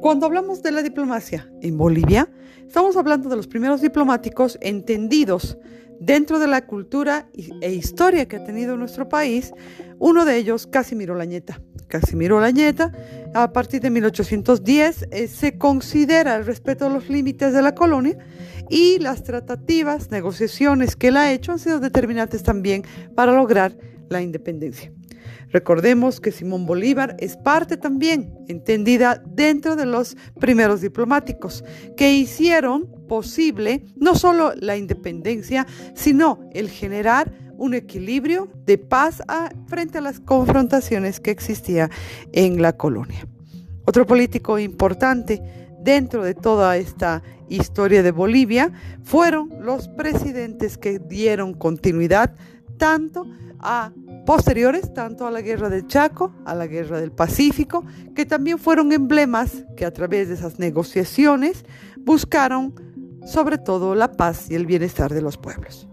Cuando hablamos de la diplomacia en Bolivia, estamos hablando de los primeros diplomáticos entendidos dentro de la cultura e historia que ha tenido nuestro país, uno de ellos, Casimiro Lañeta. Casimiro Lañeta, a partir de 1810, eh, se considera el respeto a los límites de la colonia y las tratativas, negociaciones que él ha hecho han sido determinantes también para lograr la independencia. Recordemos que Simón Bolívar es parte también entendida dentro de los primeros diplomáticos que hicieron posible no solo la independencia, sino el generar un equilibrio de paz frente a las confrontaciones que existía en la colonia. Otro político importante dentro de toda esta historia de Bolivia fueron los presidentes que dieron continuidad tanto a posteriores tanto a la guerra del Chaco, a la guerra del Pacífico, que también fueron emblemas que a través de esas negociaciones buscaron sobre todo la paz y el bienestar de los pueblos.